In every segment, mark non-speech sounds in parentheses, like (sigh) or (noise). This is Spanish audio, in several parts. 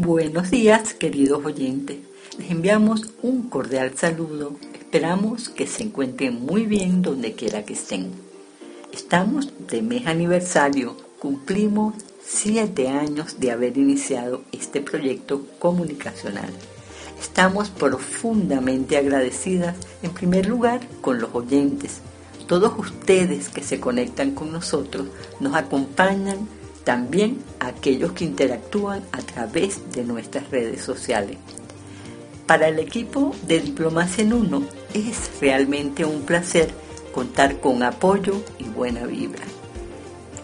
Buenos días, queridos oyentes. Les enviamos un cordial saludo. Esperamos que se encuentren muy bien donde quiera que estén. Estamos de mes aniversario. Cumplimos siete años de haber iniciado este proyecto comunicacional. Estamos profundamente agradecidas, en primer lugar, con los oyentes. Todos ustedes que se conectan con nosotros nos acompañan, también aquellos que interactúan a través de nuestras redes sociales. Para el equipo de Diplomacia en Uno es realmente un placer contar con apoyo y buena vibra.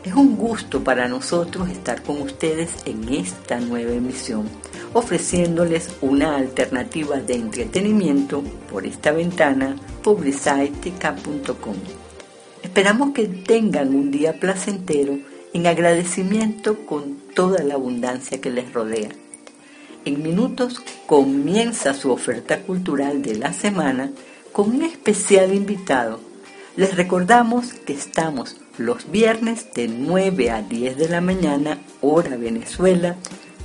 Es un gusto para nosotros estar con ustedes en esta nueva emisión, ofreciéndoles una alternativa de entretenimiento por esta ventana publicitek.com. Esperamos que tengan un día placentero en agradecimiento con toda la abundancia que les rodea. En minutos comienza su oferta cultural de la semana con un especial invitado. Les recordamos que estamos los viernes de 9 a 10 de la mañana, hora Venezuela,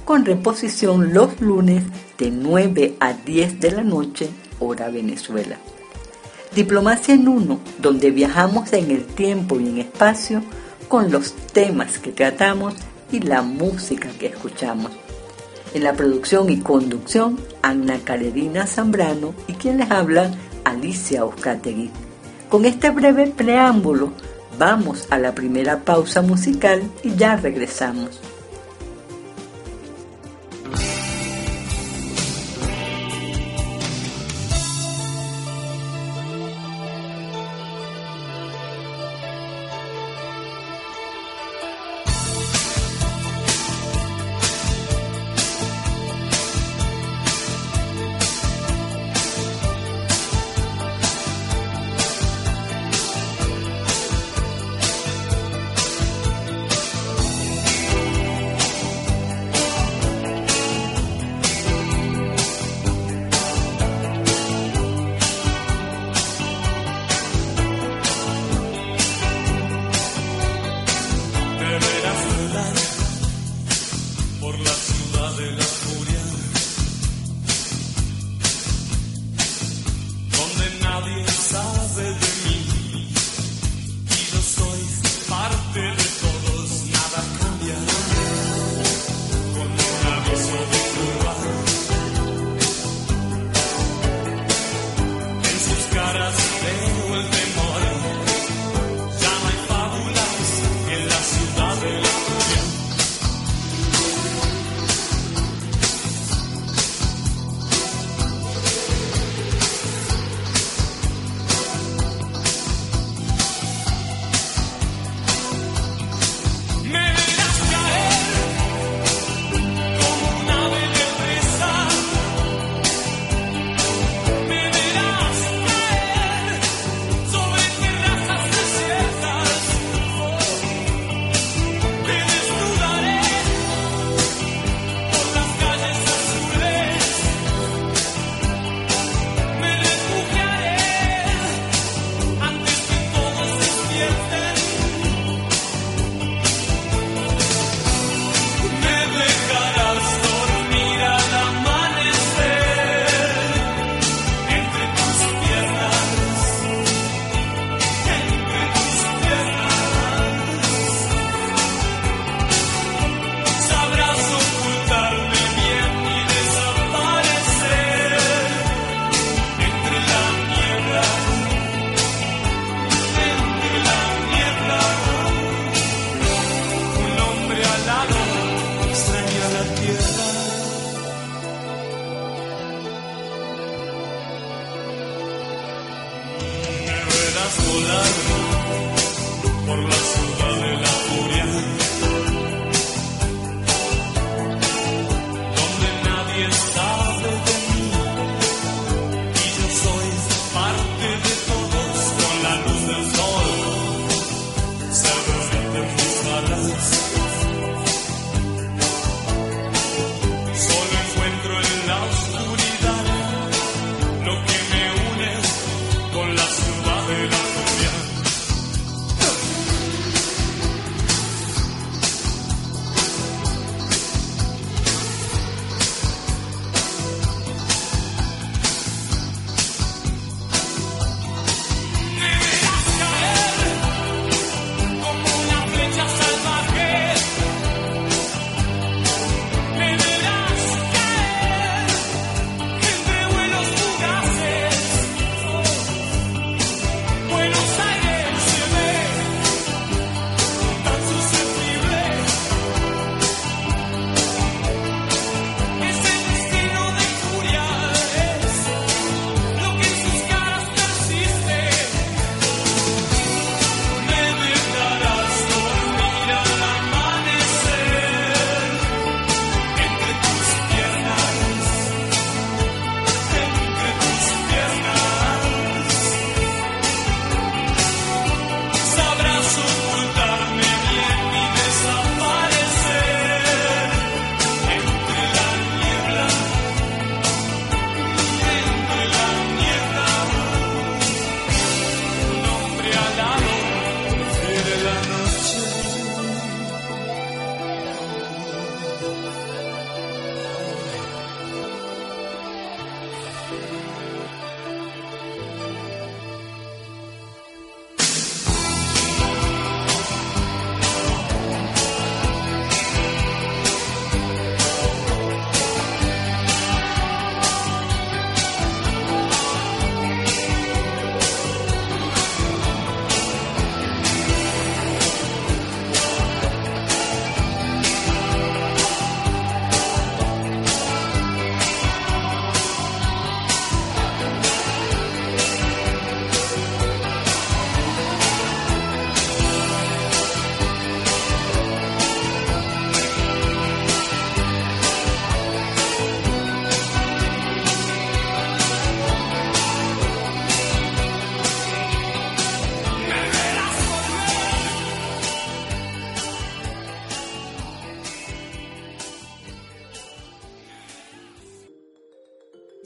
con reposición los lunes de 9 a 10 de la noche, hora Venezuela. Diplomacia en uno, donde viajamos en el tiempo y en espacio con los temas que tratamos y la música que escuchamos. En la producción y conducción, Ana Carolina Zambrano y quien les habla, Alicia Oscategui. Con este breve preámbulo, Vamos a la primera pausa musical y ya regresamos.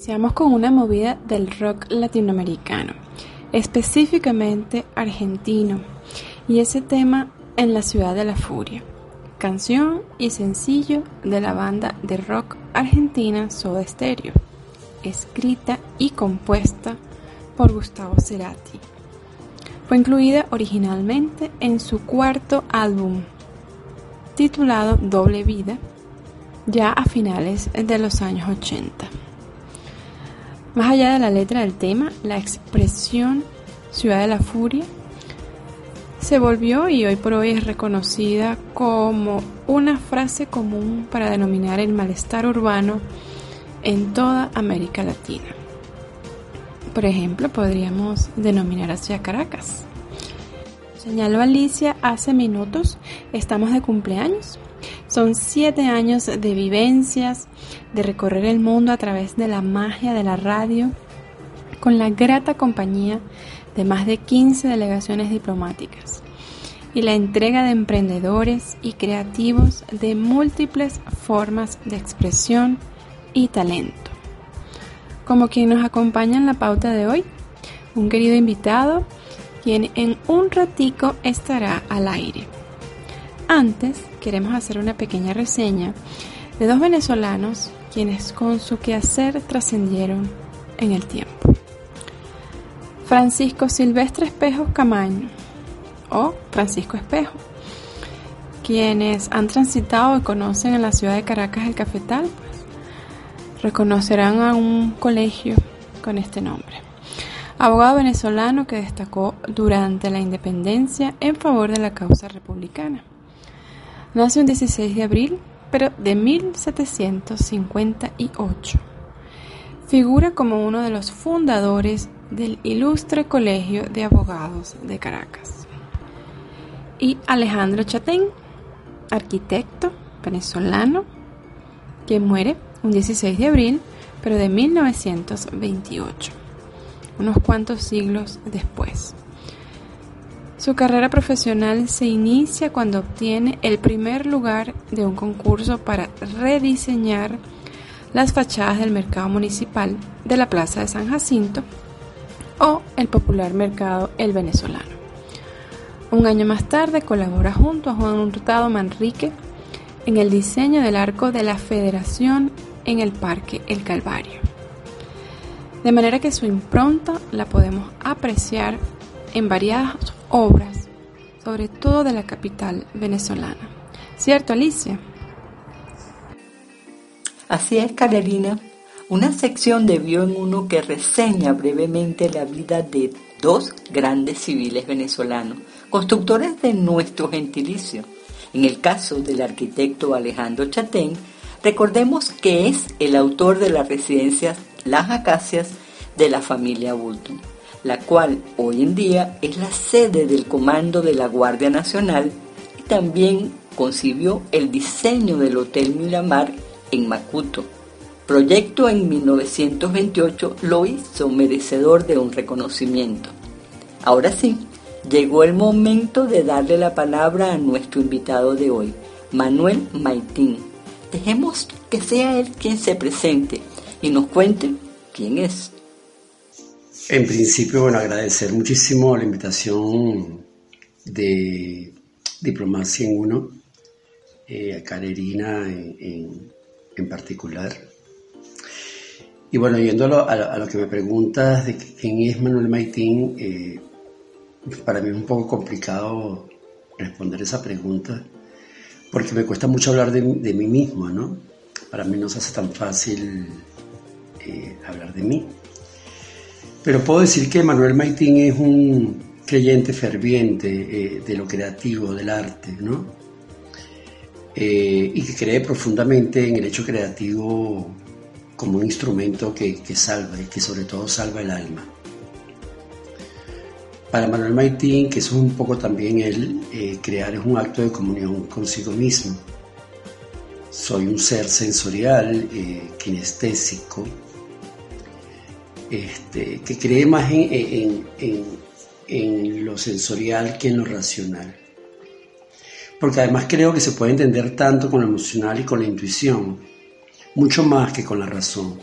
Seamos con una movida del rock latinoamericano, específicamente argentino, y ese tema en la ciudad de la furia, canción y sencillo de la banda de rock argentina Soda Stereo, escrita y compuesta por Gustavo Cerati. Fue incluida originalmente en su cuarto álbum, titulado Doble Vida, ya a finales de los años 80. Más allá de la letra del tema, la expresión Ciudad de la Furia se volvió y hoy por hoy es reconocida como una frase común para denominar el malestar urbano en toda América Latina. Por ejemplo, podríamos denominar así a Caracas. Señaló Alicia hace minutos, estamos de cumpleaños. Son siete años de vivencias, de recorrer el mundo a través de la magia de la radio, con la grata compañía de más de 15 delegaciones diplomáticas y la entrega de emprendedores y creativos de múltiples formas de expresión y talento. Como quien nos acompaña en la pauta de hoy, un querido invitado, quien en un ratico estará al aire. Antes, queremos hacer una pequeña reseña de dos venezolanos quienes con su quehacer trascendieron en el tiempo. Francisco Silvestre Espejo Camaño o Francisco Espejo, quienes han transitado y conocen en la ciudad de Caracas el cafetal, reconocerán a un colegio con este nombre. Abogado venezolano que destacó durante la independencia en favor de la causa republicana. Nace un 16 de abril, pero de 1758. Figura como uno de los fundadores del Ilustre Colegio de Abogados de Caracas. Y Alejandro Chatén, arquitecto venezolano, que muere un 16 de abril, pero de 1928, unos cuantos siglos después. Su carrera profesional se inicia cuando obtiene el primer lugar de un concurso para rediseñar las fachadas del mercado municipal de la Plaza de San Jacinto o el popular mercado El Venezolano. Un año más tarde colabora junto a Juan Hurtado Manrique en el diseño del arco de la Federación en el Parque El Calvario. De manera que su impronta la podemos apreciar en variadas obras, sobre todo de la capital venezolana. ¿Cierto, Alicia? Así es, Carolina. Una sección de Vio en Uno que reseña brevemente la vida de dos grandes civiles venezolanos, constructores de nuestro gentilicio. En el caso del arquitecto Alejandro Chatén, Recordemos que es el autor de la residencia Las Acacias de la familia Bulton, la cual hoy en día es la sede del Comando de la Guardia Nacional y también concibió el diseño del Hotel Miramar en Macuto. Proyecto en 1928 lo hizo merecedor de un reconocimiento. Ahora sí, llegó el momento de darle la palabra a nuestro invitado de hoy, Manuel Maitín Dejemos que sea Él quien se presente y nos cuente quién es. En principio, bueno, agradecer muchísimo la invitación de Diplomacia en Uno, eh, a Carerina en, particular. Y bueno, yendo a lo, que me preguntas de quién es Manuel Maitín, eh, para mí es un poco complicado responder esa pregunta porque me cuesta mucho hablar de, mí mismo, ¿no? Para mí no se hace tan fácil eh, hablar de mí. Pero puedo decir que Manuel Maitín es un creyente ferviente eh, de lo creativo, del arte, ¿no? Eh, y que cree profundamente en el hecho creativo como un instrumento que, que salva y que sobre todo salva el alma. Para Manuel Maitín, que es un poco también él, eh, crear es un acto de comunión consigo mismo. Soy un ser sensorial, kinestésico, este, que cree más en, lo sensorial que en lo racional. Porque además creo que se puede entender tanto con lo emocional y con la intuición, mucho más que con la razón.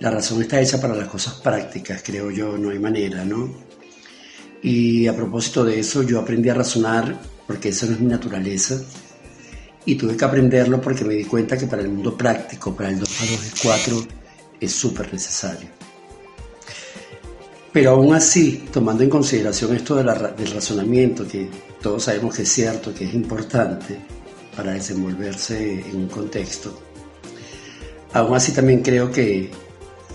La razón está hecha para las cosas prácticas, creo yo, no hay manera, ¿no? Y a propósito de eso, yo aprendí a razonar porque esa no es mi naturaleza. Y tuve que aprenderlo porque me di cuenta que para el mundo práctico, para el 2 a 2 es 4, es súper necesario. Pero aún así, tomando en consideración esto del razonamiento, que todos sabemos que es cierto, que es importante para desenvolverse en un contexto, aún así también creo que,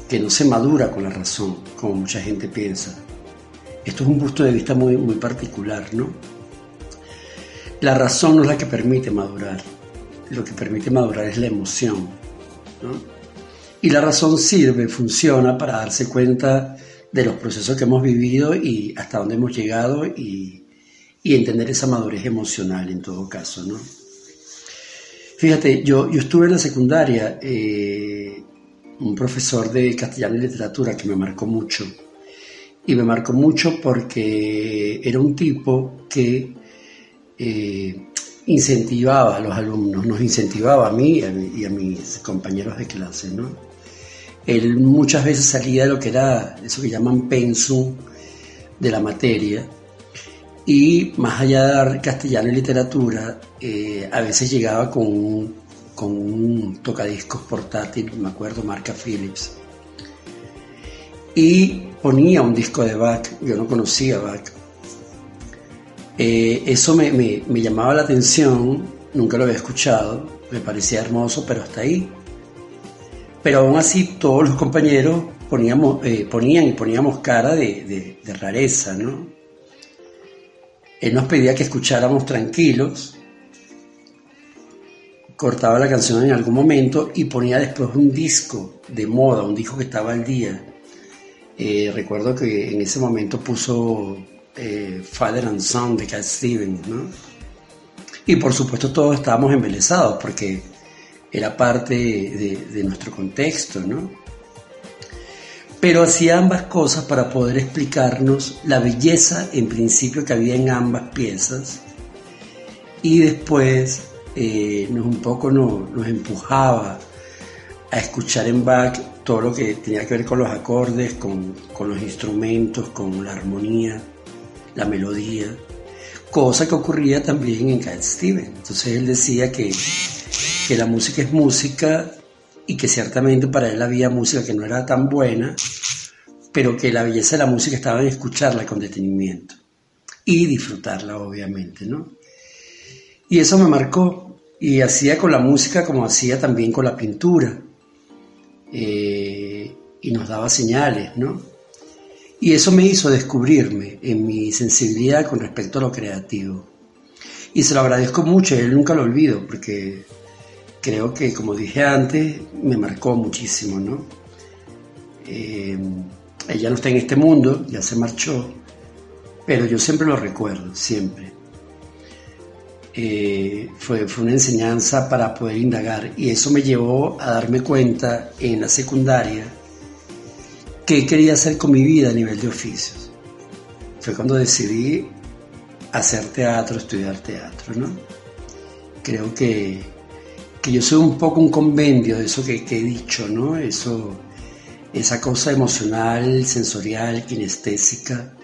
que no se madura con la razón, como mucha gente piensa. Esto es un punto de vista muy, muy particular, ¿no? La razón no es la que permite madurar, lo que permite madurar es la emoción. Y la razón sirve, funciona para darse cuenta de los procesos que hemos vivido y hasta dónde hemos llegado y, entender esa madurez emocional en todo caso. ¿no? Fíjate, yo, yo estuve en la secundaria, eh, un profesor de castellano y literatura que me marcó mucho. Y me marcó mucho porque era un tipo que eh, incentivaba a los alumnos, nos incentivaba a mí y a, mis compañeros de clase, ¿no? Él muchas veces salía de lo que era eso que llaman pensum de la materia. Y más allá de castellano y literatura, eh, a veces llegaba con un, con un tocadiscos portátil, me acuerdo, marca Philips, y ponía un disco de Bach, yo no conocía Bach, eh, eso me, llamaba la atención, nunca lo había escuchado, me parecía hermoso, pero hasta ahí. Pero aún así todos los compañeros poníamos, eh, ponían y poníamos cara de, rareza, ¿no? Él nos pedía que escucháramos tranquilos, cortaba la canción en algún momento y ponía después un disco de moda, un disco que estaba al día. Eh, recuerdo que en ese momento puso eh, Father and Son de Cat Stevens, ¿no? Y por supuesto todos estábamos embelesados porque era parte de, nuestro contexto, ¿no? Pero hacía ambas cosas para poder explicarnos la belleza en principio que había en ambas piezas y después eh, nos un poco nos empujaba a escuchar en Bach todo lo que tenía que ver con los acordes, con, con los instrumentos, con la armonía la melodía, cosa que ocurría también en Cat Stevens. Entonces él decía que, que la música es música y que ciertamente para él había música que no era tan buena, pero que la belleza de la música estaba en escucharla con detenimiento y disfrutarla, obviamente, ¿no? Y eso me marcó y hacía con la música como hacía también con la pintura eh, y nos daba señales, ¿no? Y eso me hizo descubrirme en mi sensibilidad con respecto a lo creativo. Y se lo agradezco mucho, él nunca lo olvido, porque creo que, como dije antes, me marcó muchísimo, ¿no? Eh, ella no está en este mundo, ya se marchó, pero yo siempre lo recuerdo, siempre. Eh, fue, fue una enseñanza para poder indagar y eso me llevó a darme cuenta en la secundaria qué quería hacer con mi vida a nivel de oficios. Fue cuando decidí hacer teatro, estudiar teatro, ¿no? Creo que, yo soy un poco un convenio de eso que, he dicho, ¿no? Eso, esa cosa emocional, sensorial, kinestésica.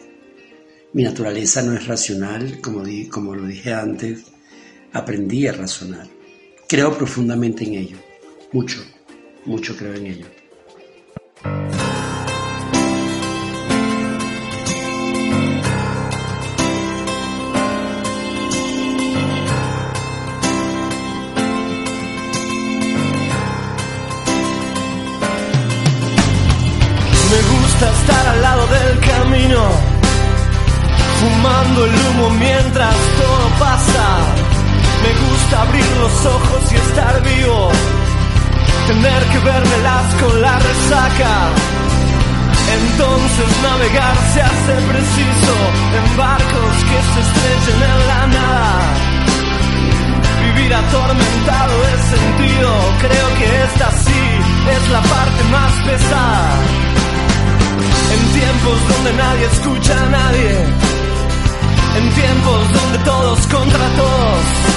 Mi naturaleza no es racional, como, di, como lo dije antes, aprendí a razonar. Creo profundamente en ello, mucho, mucho creo en ello. Los ojos y estar vivo, tener que vermelas con la resaca. Entonces navegar se hace preciso en barcos que se estrechen en la nada. Vivir atormentado es sentido, creo que esta sí es la parte más pesada. En tiempos donde nadie escucha a nadie. En tiempos donde todos contra todos.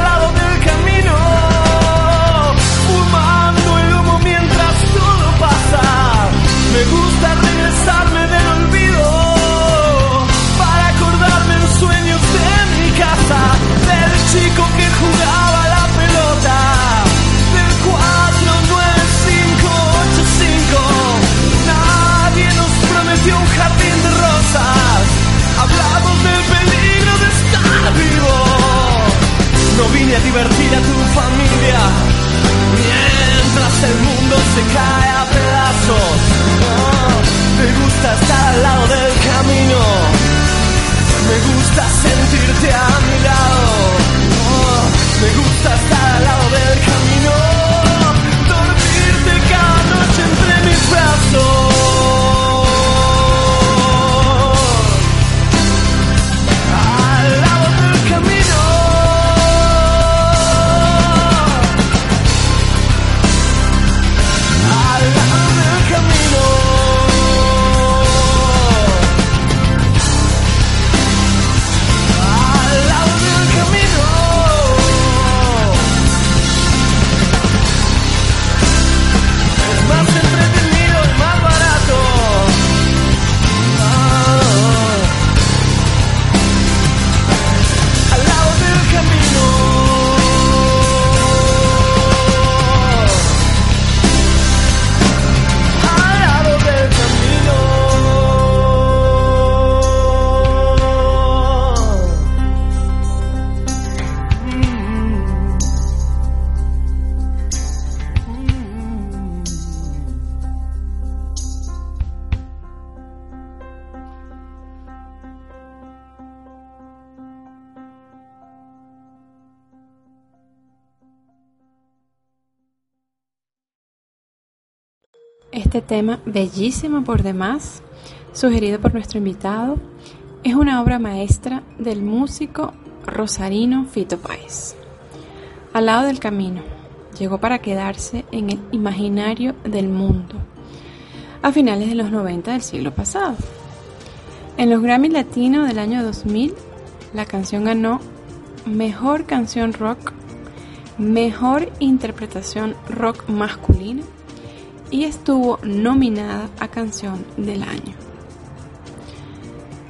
Me gusta regresarme del olvido para acordarme en sueños de mi casa, del chico Este tema, bellísimo por demás, sugerido por nuestro invitado, es una obra maestra del músico rosarino Fito Páez. Al lado del camino, llegó para quedarse en el imaginario del mundo a finales de los 90 del siglo pasado. En los Grammy Latino del año 2000, la canción ganó Mejor Canción Rock, Mejor Interpretación Rock Masculina y estuvo nominada a Canción del Año.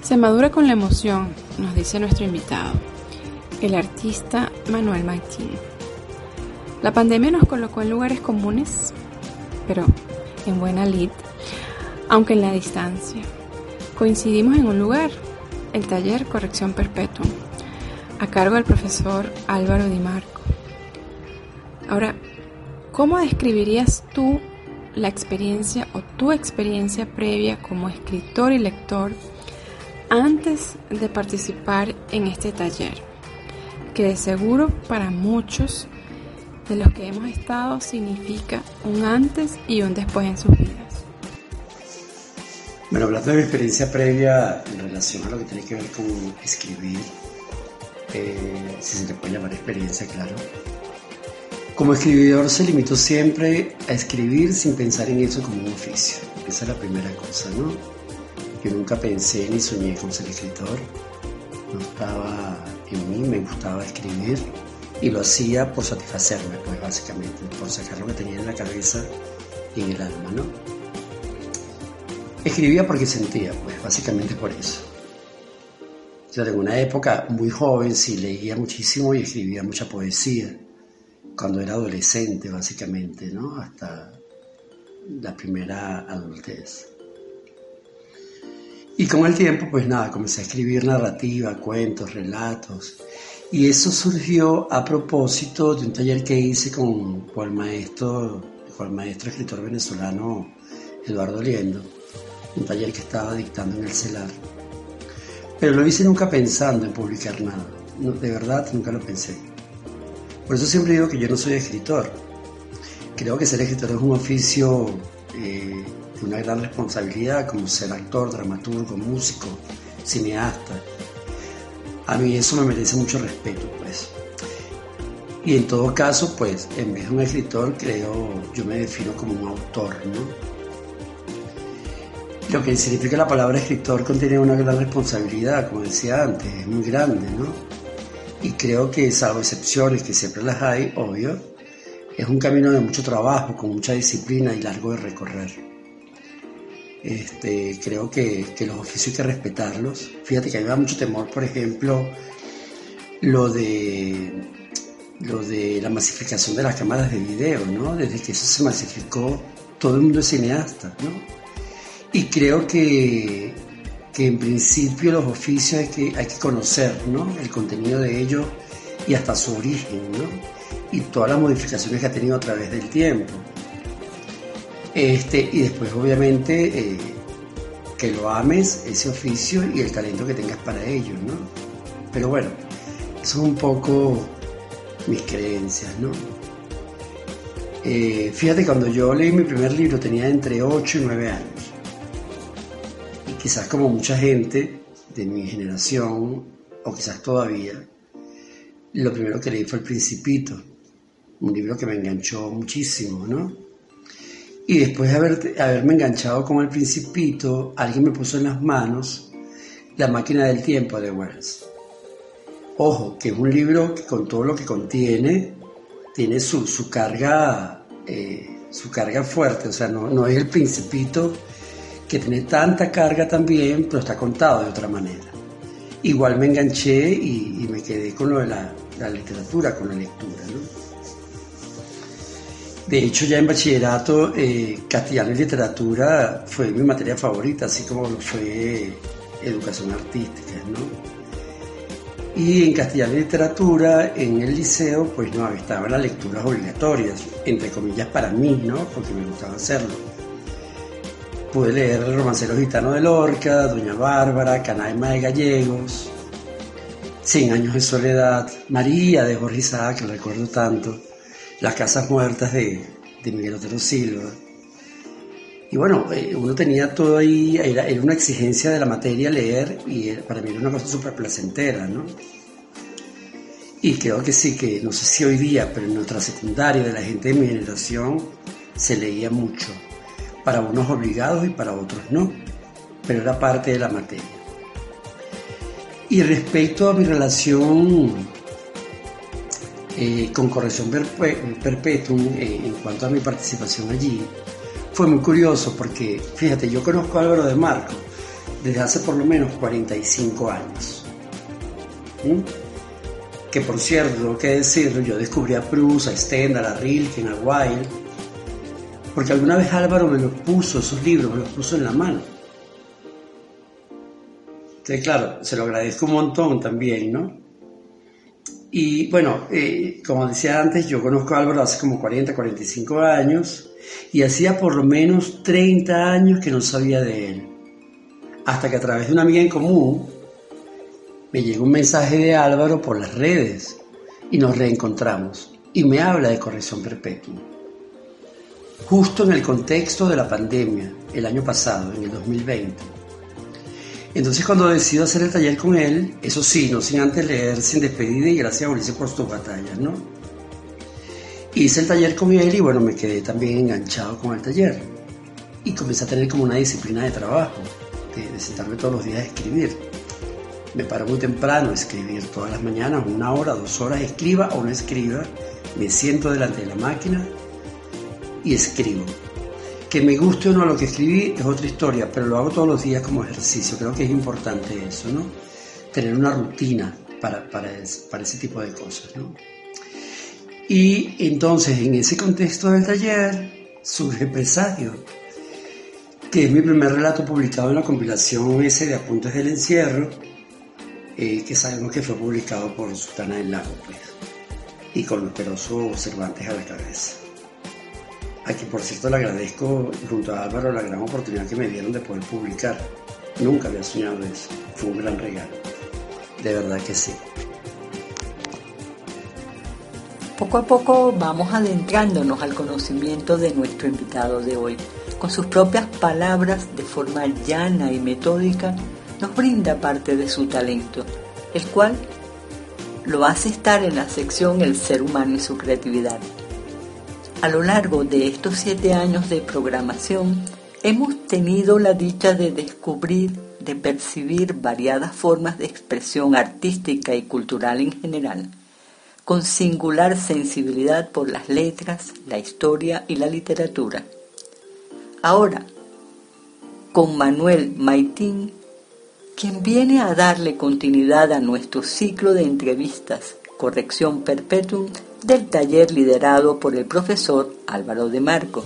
Se madura con la emoción, nos dice nuestro invitado, el artista Manuel Martín. La pandemia nos colocó en lugares comunes, pero en buena lid, aunque en la distancia. Coincidimos en un lugar, el taller Corrección Perpetua, a cargo del profesor Álvaro Di Marco. Ahora, ¿cómo describirías tú la experiencia o tu experiencia previa como escritor y lector antes de participar en este taller, que de seguro para muchos de los que hemos estado significa un antes y un después en sus vidas. Bueno, hablando de mi experiencia previa en relación a lo que tiene que ver con escribir, eh, si se le puede llamar experiencia, claro, como escribidor se limitó siempre a escribir sin pensar en eso como un oficio. Esa es la primera cosa, ¿no? Yo nunca pensé ni soñé con ser escritor. No estaba en mí, me gustaba escribir y lo hacía por satisfacerme, pues básicamente, por sacar lo que tenía en la cabeza y en el alma, ¿no? Escribía porque sentía, pues básicamente por eso. Yo en una época muy joven sí leía muchísimo y escribía mucha poesía cuando era adolescente, básicamente, ¿no? Hasta la primera adultez. Y con el tiempo, pues nada, comencé a escribir narrativa, cuentos, relatos. Y eso surgió a propósito de un taller que hice con, el maestro, con el maestro escritor venezolano Eduardo Liendo, un taller que estaba dictando en el CELAR. Pero lo hice nunca pensando en publicar nada, de verdad nunca lo pensé. Por eso siempre digo que yo no soy escritor. Creo que ser escritor es un oficio eh, de una gran responsabilidad, como ser actor, dramaturgo, músico, cineasta. A mí eso me merece mucho respeto, pues. Y en todo caso, pues, en vez de un escritor, creo, yo me defino como un autor, ¿no? Lo que significa la palabra escritor contiene una gran responsabilidad, como decía antes, es muy grande, ¿no? Y creo que salvo excepciones, que siempre las hay, obvio, es un camino de mucho trabajo, con mucha disciplina y largo de recorrer. Este, creo que, los oficios hay que respetarlos. Fíjate que a mucho temor, por ejemplo, lo de, lo de la masificación de las cámaras de video, ¿no? Desde que eso se masificó, todo el mundo es cineasta, ¿no? Y creo que que en principio los oficios hay que, hay que conocer ¿no? el contenido de ellos y hasta su origen ¿no? y todas las modificaciones que ha tenido a través del tiempo. Este, y después obviamente eh, que lo ames ese oficio y el talento que tengas para ello. ¿no? Pero bueno, es un poco mis creencias. ¿no? Eh, fíjate, cuando yo leí mi primer libro tenía entre 8 y 9 años quizás como mucha gente de mi generación, o quizás todavía, lo primero que leí fue El Principito, un libro que me enganchó muchísimo, ¿no? Y después de haber, haberme enganchado con El Principito, alguien me puso en las manos La máquina del tiempo de Wells. Ojo, que es un libro que con todo lo que contiene, tiene su, carga, eh, su carga fuerte, o sea, no, no es el Principito que tiene tanta carga también, pero está contado de otra manera. Igual me enganché y, me quedé con lo de la, literatura, con la lectura. De hecho, ya en bachillerato, eh, castellano y literatura fue mi materia favorita, así como fue educación artística. Y en castellano y literatura, en el liceo, pues no, estaban las lecturas obligatorias, entre comillas para mí, ¿no? porque me gustaba hacerlo Pude leer El romancero gitano de Lorca, Doña Bárbara, Canaima de Gallegos, Cien años de soledad, María de Jorge Isaac, que recuerdo tanto, Las casas muertas de, Miguel Otero Silva. Y bueno, eh, uno tenía todo ahí, era, una exigencia de la materia leer y para mí era una cosa súper placentera, ¿no? Y creo que sí, que no sé si hoy día, pero en nuestra secundaria de la gente de mi generación se leía mucho para unos obligados y para otros no, pero era parte de la materia. Y respecto a mi relación eh, con Corrección Perpetuum, eh, en cuanto a mi participación allí, fue muy curioso porque, fíjate, yo conozco a Álvaro de Marco desde hace por lo menos 45 años. Que por cierto, tengo que decirlo, yo descubrí a Proust, a Stendhal, a Rilke, a Wilde, porque alguna vez Álvaro me los puso, esos libros, me los puso en la mano. Entonces, claro, se lo agradezco un montón también, ¿no? Y bueno, eh, como decía antes, yo conozco a Álvaro hace como 40, 45 años y hacía por lo menos 30 años que no sabía de él. Hasta que a través de una amiga en común me llegó un mensaje de Álvaro por las redes y nos reencontramos y me habla de corrección perpetua. Justo en el contexto de la pandemia, el año pasado, en el 2020. Entonces cuando decido hacer el taller con él, eso sí, no sin antes leer Sin despedida y gracias a Ulises por tus batallas, ¿no? Hice el taller con él y bueno, me quedé también enganchado con el taller. Y comencé a tener como una disciplina de trabajo, de, de sentarme todos los días a escribir. Me paro muy temprano a escribir todas las mañanas, una hora, dos horas, escriba o no escriba. Me siento delante de la máquina y escribo. Que me guste o no lo que escribí es otra historia, pero lo hago todos los días como ejercicio. Creo que es importante eso, ¿no? Tener una rutina para, para, ese tipo de cosas, ¿no? Y entonces en ese contexto del taller surge Presagio, que es mi primer relato publicado en la compilación ese de Apuntes del Encierro, eh, que sabemos que fue publicado por Sultana del Lago, pues, y con Peroso Cervantes a la cabeza. A quien por cierto le agradezco junto a Álvaro la gran oportunidad que me dieron de poder publicar. Nunca había soñado eso. Fue un gran regalo. De verdad que sí. Poco a poco vamos adentrándonos al conocimiento de nuestro invitado de hoy. Con sus propias palabras, de forma llana y metódica, nos brinda parte de su talento, el cual lo hace estar en la sección El ser humano y su creatividad. A lo largo de estos siete años de programación, hemos tenido la dicha de descubrir, de percibir variadas formas de expresión artística y cultural en general, con singular sensibilidad por las letras, la historia y la literatura. Ahora, con Manuel Maitín, quien viene a darle continuidad a nuestro ciclo de entrevistas Corrección Perpetuum del taller liderado por el profesor Álvaro de Marco,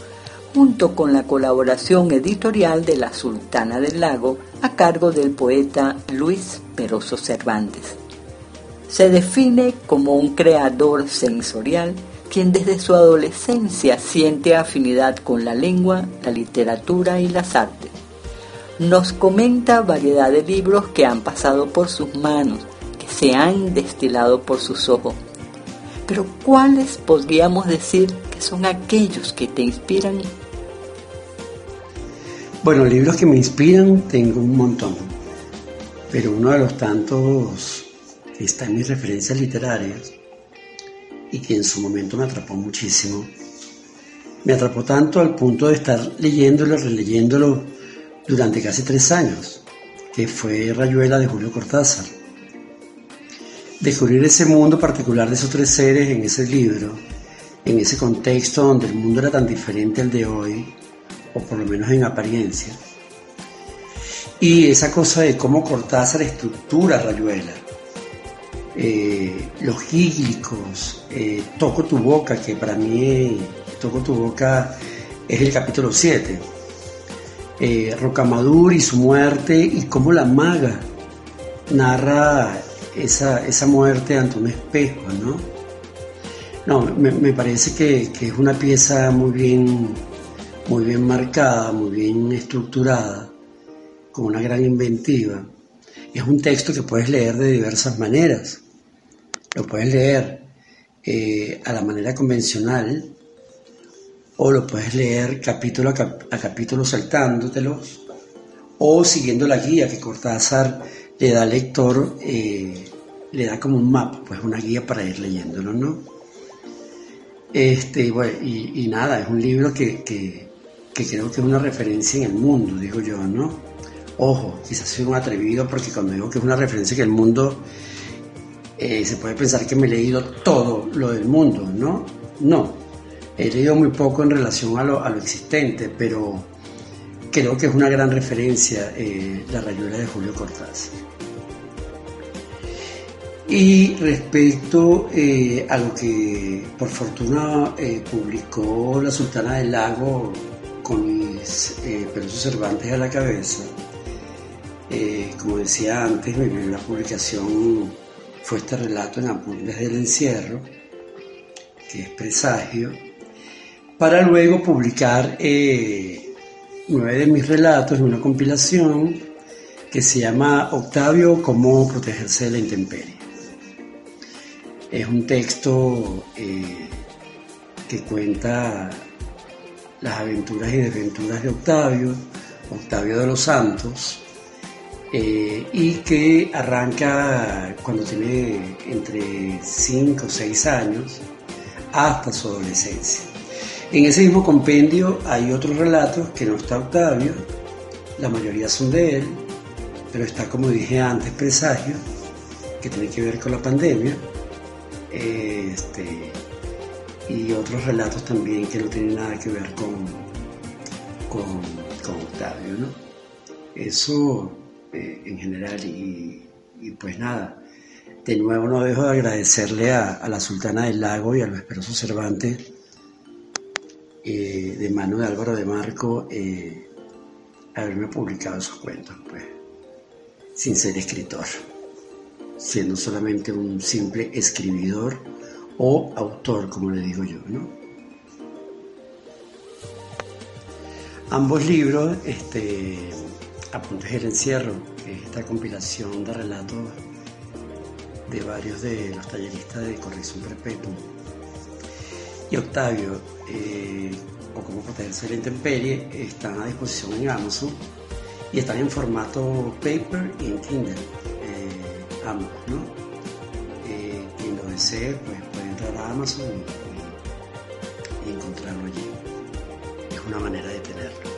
junto con la colaboración editorial de la Sultana del Lago a cargo del poeta Luis Peroso Cervantes. Se define como un creador sensorial quien desde su adolescencia siente afinidad con la lengua, la literatura y las artes. Nos comenta variedad de libros que han pasado por sus manos, que se han destilado por sus ojos. Pero ¿cuáles podríamos decir que son aquellos que te inspiran? Bueno, libros que me inspiran tengo un montón, pero uno de los tantos que está en mis referencias literarias y que en su momento me atrapó muchísimo, me atrapó tanto al punto de estar leyéndolo, releyéndolo durante casi tres años, que fue Rayuela de Julio Cortázar descubrir ese mundo particular de esos tres seres en ese libro, en ese contexto donde el mundo era tan diferente al de hoy, o por lo menos en apariencia. Y esa cosa de cómo Cortázar estructura Rayuela, eh, los gíglicos, eh, Toco tu boca, que para mí Toco tu boca es el capítulo 7, eh, Rocamadur y su muerte y cómo la maga narra esa, esa muerte ante un espejo, ¿no? No, me, parece que, que, es una pieza muy bien, muy bien marcada, muy bien estructurada, con una gran inventiva. Es un texto que puedes leer de diversas maneras. Lo puedes leer eh, a la manera convencional o lo puedes leer capítulo a, capítulo saltándotelos o siguiendo la guía que Cortázar le da al lector, eh, le da como un mapa, pues una guía para ir leyéndolo, ¿no? Este, bueno, y, nada, es un libro que, que, creo que es una referencia en el mundo, digo yo, ¿no? Ojo, quizás soy un atrevido porque cuando digo que es una referencia en el mundo, eh, se puede pensar que me he leído todo lo del mundo, ¿no? No, He leído muy poco en relación a lo, a lo existente, pero creo que es una gran referencia eh, la rayuela de Julio Cortázar. Y respecto eh, a lo que por fortuna eh, publicó la Sultana del Lago con mis eh, Cervantes a la cabeza, eh, como decía antes, mi primera publicación fue este relato en Apuntes del Encierro, que es presagio, para luego publicar nueve de mis relatos en una compilación que se llama Octavio, cómo protegerse de la intemperie. Es un texto eh, que cuenta las aventuras y desventuras de Octavio, Octavio de los Santos, eh, y que arranca cuando tiene entre 5 o 6 años hasta su adolescencia. En ese mismo compendio hay otros relatos que no está Octavio, la mayoría son de él, pero está, como dije antes, Presagio, que tiene que ver con la pandemia, este, y otros relatos también que no tienen nada que ver con, con, Octavio, ¿no? Eso eh, en general y, pues nada, de nuevo no dejo de agradecerle a, la Sultana del Lago y al Vesperoso Cervantes eh, de mano de Álvaro de Marco eh, haberme publicado esos cuentos, pues, sin ser escritor siendo solamente un simple escribidor o autor, como le digo yo. Ambos libros, este, Apuntes del Encierro, es esta compilación de relatos de varios de los talleristas de Corrección Perpetua, y Octavio, eh, o Cómo protegerse de la intemperie, están a disposición en Amazon y están en formato paper y en Kindle ambos, ¿no? Eh, quien lo desee, pues puede entrar a Amazon y, y encontrarlo allí. Es una manera de tenerlo.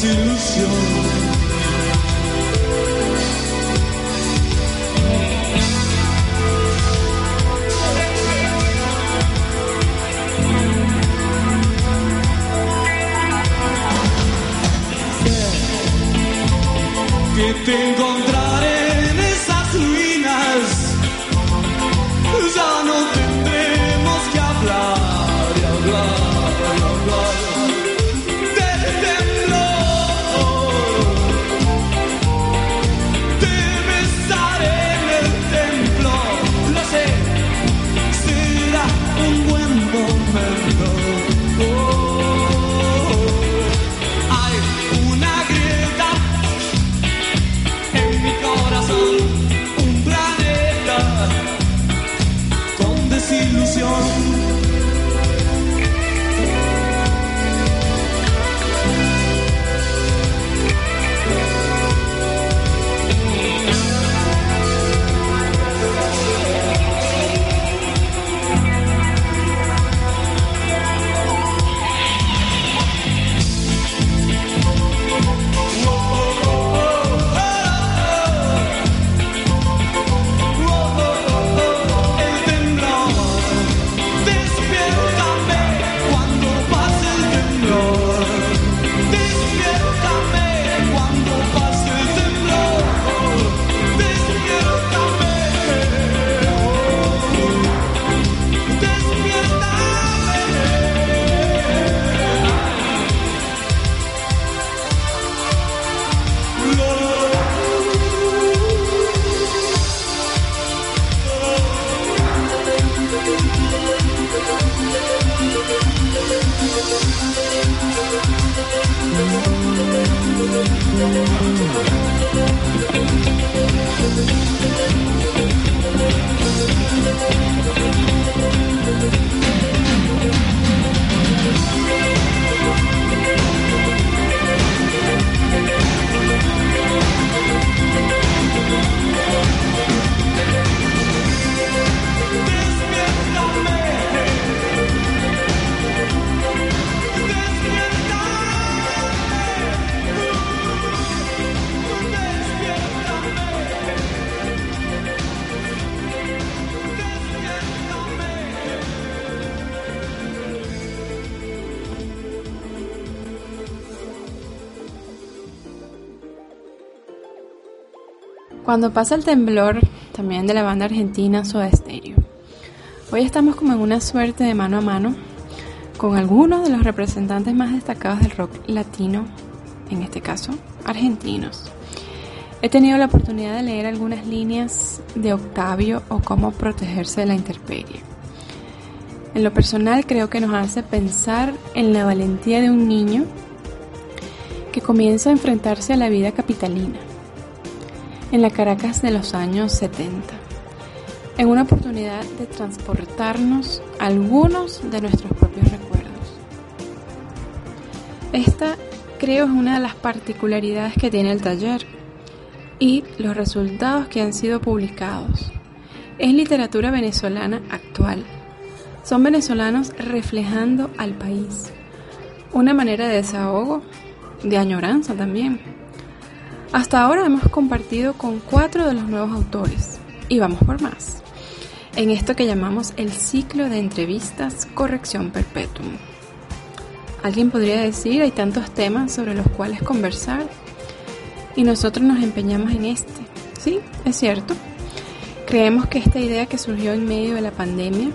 desilusión. Cuando pasa el temblor, también de la banda argentina Soda Stereo. Hoy estamos como en una suerte de mano a mano con algunos de los representantes más destacados del rock latino, en este caso argentinos. He tenido la oportunidad de leer algunas líneas de Octavio o cómo protegerse de la intemperie. En lo personal creo que nos hace pensar en la valentía de un niño que comienza a enfrentarse a la vida capitalina en la Caracas de los años 70, en una oportunidad de transportarnos algunos de nuestros propios recuerdos. Esta creo es una de las particularidades que tiene el taller y los resultados que han sido publicados. Es literatura venezolana actual. Son venezolanos reflejando al país. Una manera de desahogo, de añoranza también. Hasta ahora hemos compartido con cuatro de los nuevos autores y vamos por más. En esto que llamamos el ciclo de entrevistas Corrección Perpetuum. Alguien podría decir, hay tantos temas sobre los cuales conversar y nosotros nos empeñamos en este. Sí, es cierto. Creemos que esta idea que surgió en medio de la pandemia,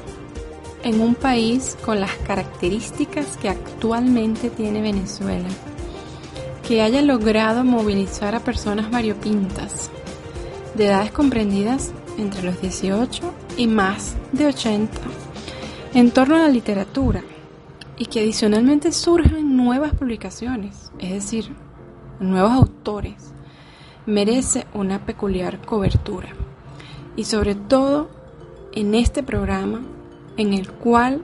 en un país con las características que actualmente tiene Venezuela, que haya logrado movilizar a personas variopintas, de edades comprendidas entre los 18 y más de 80, en torno a la literatura, y que adicionalmente surjan nuevas publicaciones, es decir, nuevos autores, merece una peculiar cobertura. Y sobre todo en este programa en el cual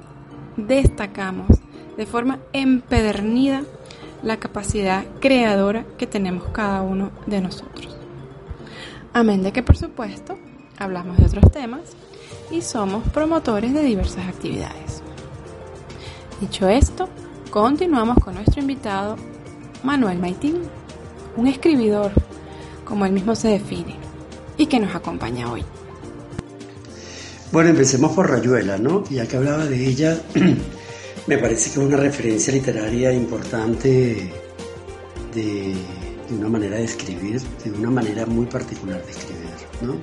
destacamos de forma empedernida la capacidad creadora que tenemos cada uno de nosotros. Amén de que por supuesto hablamos de otros temas y somos promotores de diversas actividades. Dicho esto, continuamos con nuestro invitado Manuel Maitín un escribidor, como él mismo se define, y que nos acompaña hoy. Bueno, empecemos por Rayuela, ¿no? Ya que hablaba de ella, (clears throat) me parece que es una referencia literaria importante de, una manera de escribir, de una manera muy particular de escribir, ¿no?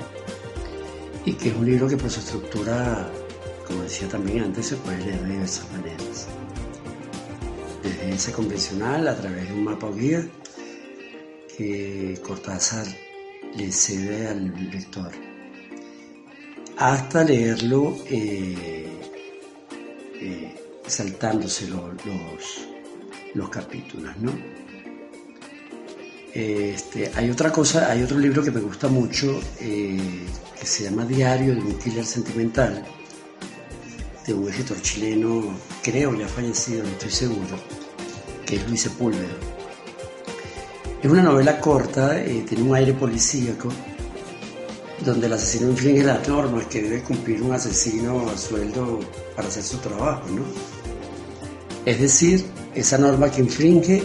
Y que es un libro que por su estructura, como decía también antes, se puede leer de diversas maneras. Desde ese convencional, a través de un mapa o guía, que Cortázar le cede al lector, hasta leerlo eh, eh, saltándose los, los, capítulos, ¿no? Este, hay otra cosa, hay otro libro que me gusta mucho eh, que se llama Diario de un killer sentimental de un escritor chileno, creo ya fallecido, no estoy seguro, que es Luis Sepúlveda es una novela corta, eh, tiene un aire policíaco, donde el asesino infringe las normas que debe cumplir un asesino a sueldo para hacer su trabajo, ¿no? Es decir, esa norma que infringe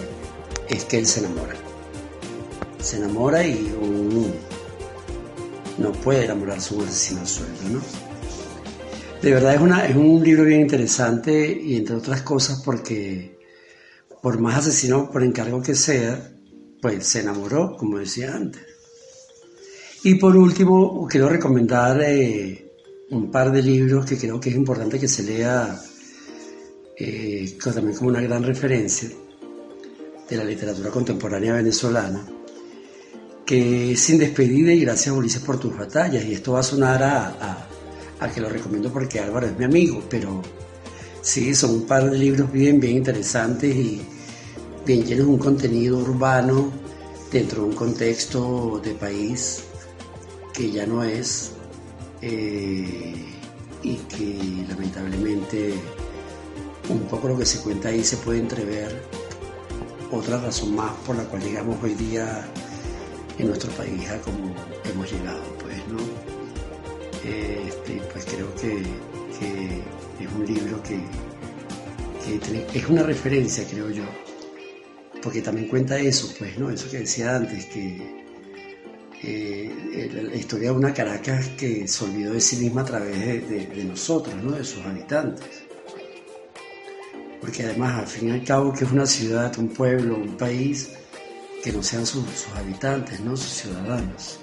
es que él se enamora. Se enamora y no puede enamorarse un asesino a sueldo, ¿no? De verdad es, una, es un libro bien interesante y entre otras cosas porque por más asesino por encargo que sea, pues se enamoró, como decía antes. Y por último, quiero recomendar eh, un par de libros que creo que es importante que se lea eh, también como una gran referencia de la literatura contemporánea venezolana, que Sin despedida y Gracias Ulises por tus batallas. Y esto va a sonar a, a que lo recomiendo porque Álvaro es mi amigo, pero sí, son un par de libros bien, bien interesantes y bien llenos de un contenido urbano dentro de un contexto de país que ya no es eh, y que lamentablemente un poco lo que se cuenta ahí se puede entrever otra razón más por la cual llegamos hoy día en nuestro país a como hemos llegado pues no este, pues creo que, es un libro que es una referencia creo yo porque también cuenta eso, pues, ¿no? Eso que decía antes, que eh, la historia de una Caracas que se olvidó de sí misma a través de, nosotros, ¿no? De sus habitantes. Porque además, al fin y al cabo, que es una ciudad, un pueblo, un país, que no sean sus, habitantes, ¿no? Sus ciudadanos.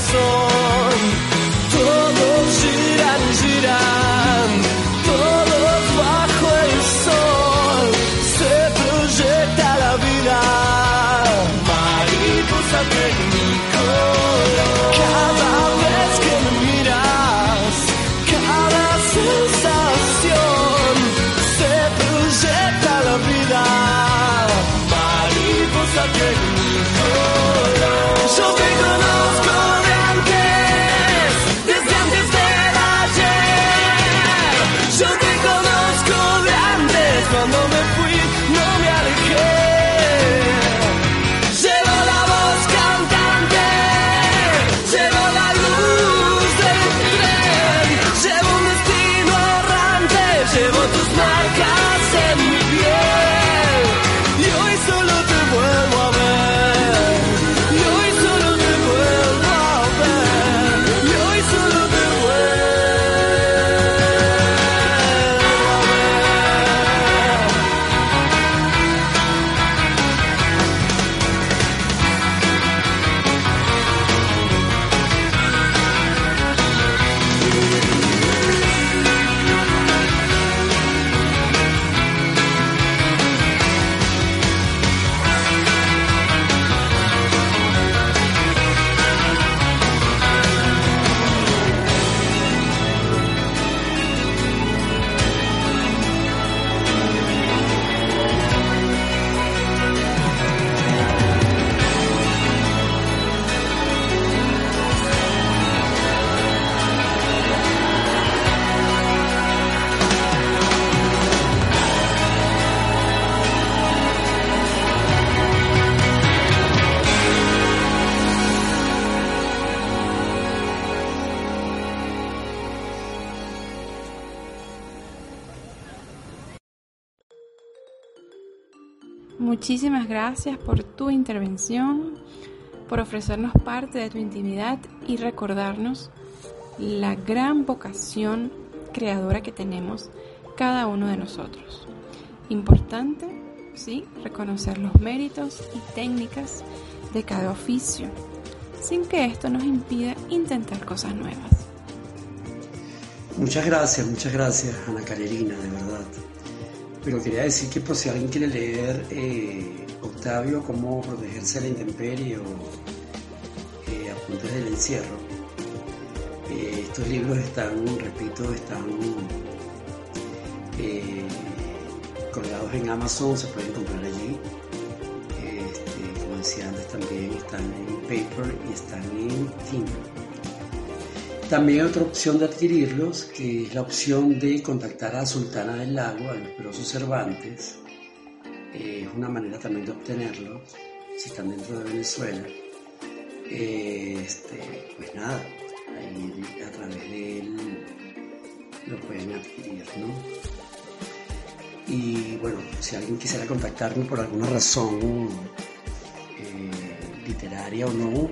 Estúpida razón. Todos giran, giran, todos bajo el sol. Se proyecta la vida, mariposa tecnicolor. Muchísimas gracias por tu intervención, por ofrecernos parte de tu intimidad y recordarnos la gran vocación creadora que tenemos cada uno de nosotros. Importante, sí, reconocer los méritos y técnicas de cada oficio, sin que esto nos impida intentar cosas nuevas. Muchas gracias, muchas gracias, Ana Carolina, de verdad. Pero quería decir que por si alguien quiere leer eh, Octavio, cómo protegerse de la intemperie o eh, Apuntes del encierro, eh, estos libros están, repito, están colgados en Amazon, se pueden comprar allí. Este, como decía antes, también están en paper y están en Kindle. También hay otra opción de adquirirlos, que es la opción de contactar a Sultana del Lago, a Esperoso Cervantes. Eh, es una manera también de obtenerlo, si están dentro de Venezuela. Eh, este, pues nada, a través de él lo pueden adquirir, ¿no? Y bueno, si alguien quisiera contactarme por alguna razón eh, literaria o no,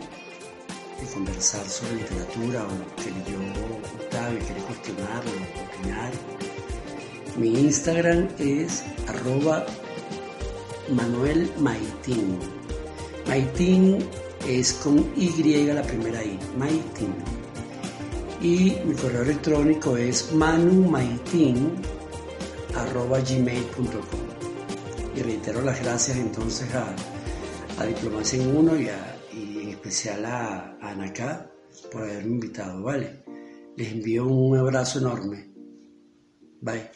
de conversar sobre literatura o que leyó Octavio, quiere cuestionarlo, opinar. Mi Instagram es arroba Manuel Maitín. Es con Y la primera I, Maitín. Y mi correo electrónico es manumaitin.gmail.com Y reitero las gracias entonces a, a Diplomacia en Uno y, en especial a, a Anaká por haberme invitado, ¿vale? Les envío un abrazo enorme. Bye.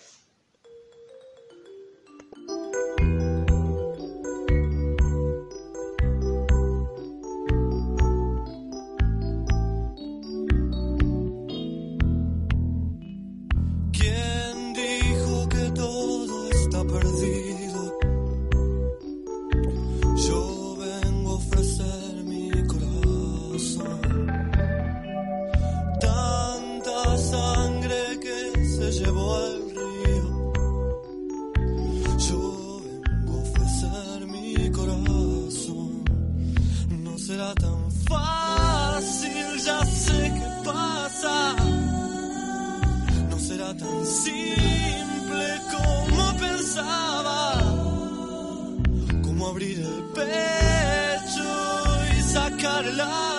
love.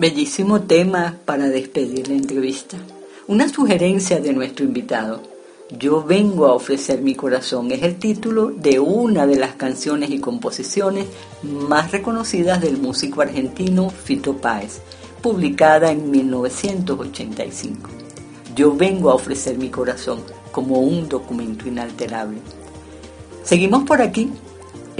Bellísimo tema para despedir la entrevista. Una sugerencia de nuestro invitado. Yo vengo a ofrecer mi corazón es el título de una de las canciones y composiciones más reconocidas del músico argentino Fito Páez, publicada en 1985. Yo vengo a ofrecer mi corazón como un documento inalterable. Seguimos por aquí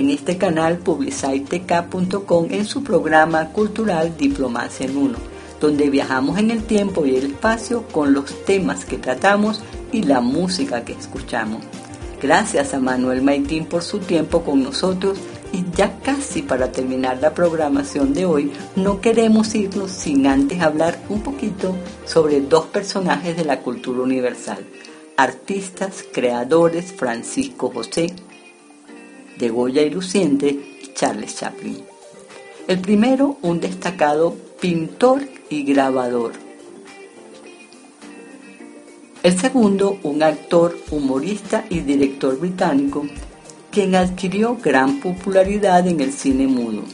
en este canal publicitek.com en su programa cultural Diplomacia en Uno, donde viajamos en el tiempo y el espacio con los temas que tratamos y la música que escuchamos. Gracias a Manuel Maitín por su tiempo con nosotros y ya casi para terminar la programación de hoy, no queremos irnos sin antes hablar un poquito sobre dos personajes de la cultura universal, artistas, creadores Francisco José de Goya y Luciente y Charles Chaplin. El primero, un destacado pintor y grabador. El segundo, un actor, humorista y director británico, quien adquirió gran popularidad en el cine mudo.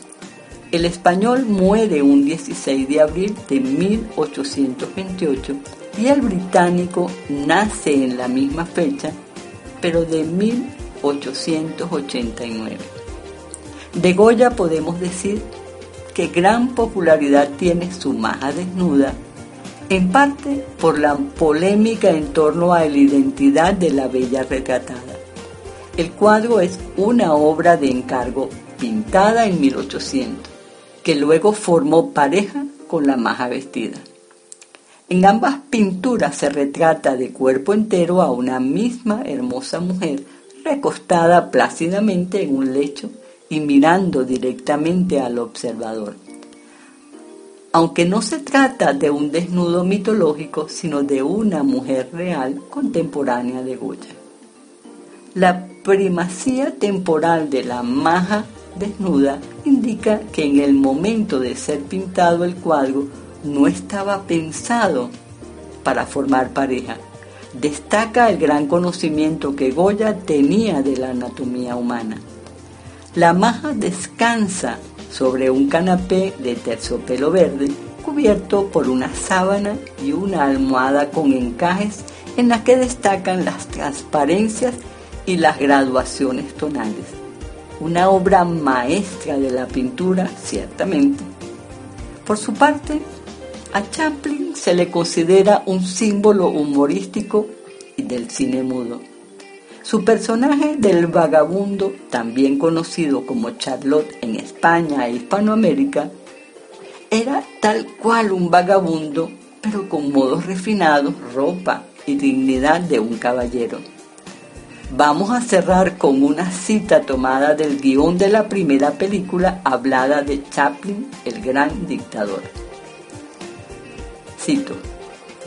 El español muere un 16 de abril de 1828 y el británico nace en la misma fecha, pero de 1889. De Goya podemos decir que gran popularidad tiene su maja desnuda, en parte por la polémica en torno a la identidad de la bella retratada. El cuadro es una obra de encargo pintada en 1800, que luego formó pareja con la maja vestida. En ambas pinturas se retrata de cuerpo entero a una misma hermosa mujer recostada plácidamente en un lecho y mirando directamente al observador. Aunque no se trata de un desnudo mitológico, sino de una mujer real contemporánea de Goya. La primacía temporal de la maja desnuda indica que en el momento de ser pintado el cuadro no estaba pensado para formar pareja. Destaca el gran conocimiento que Goya tenía de la anatomía humana. La maja descansa sobre un canapé de terciopelo verde cubierto por una sábana y una almohada con encajes en la que destacan las transparencias y las graduaciones tonales. Una obra maestra de la pintura, ciertamente. Por su parte, a Chaplin se le considera un símbolo humorístico y del cine mudo. Su personaje del vagabundo, también conocido como Charlotte en España e Hispanoamérica, era tal cual un vagabundo, pero con modos refinados, ropa y dignidad de un caballero. Vamos a cerrar con una cita tomada del guion de la primera película hablada de Chaplin, el gran dictador.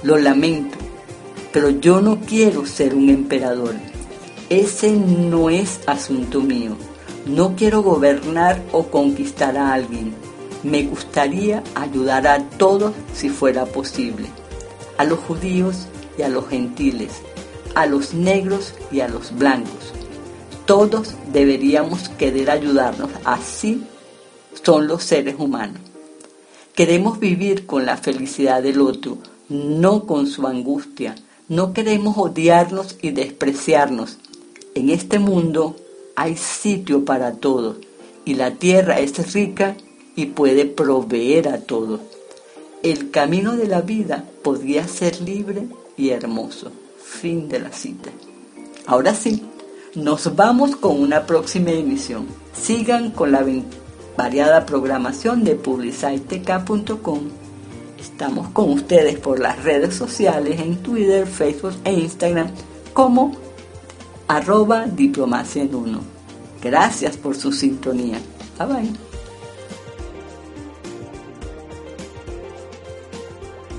Lo lamento, pero yo no quiero ser un emperador ese no es asunto mío. No quiero gobernar o conquistar a alguien. Me gustaría ayudar a todos si fuera posible. A los judíos y a los gentiles, a los negros y a los blancos. Todos deberíamos querer ayudarnos. Así son los seres humanos. Queremos vivir con la felicidad del otro, no con su angustia. No queremos odiarnos y despreciarnos en este mundo hay sitio para todos y la tierra es rica y puede proveer a todos. El camino de la vida podría ser libre y hermoso. Fin de la cita. Ahora sí, nos vamos con una próxima emisión. Sigan con la variada programación de publiciteca.com. Estamos con ustedes por las redes sociales en Twitter, Facebook e Instagram como arroba diplomacia en uno. Gracias por su sintonía. Bye bye.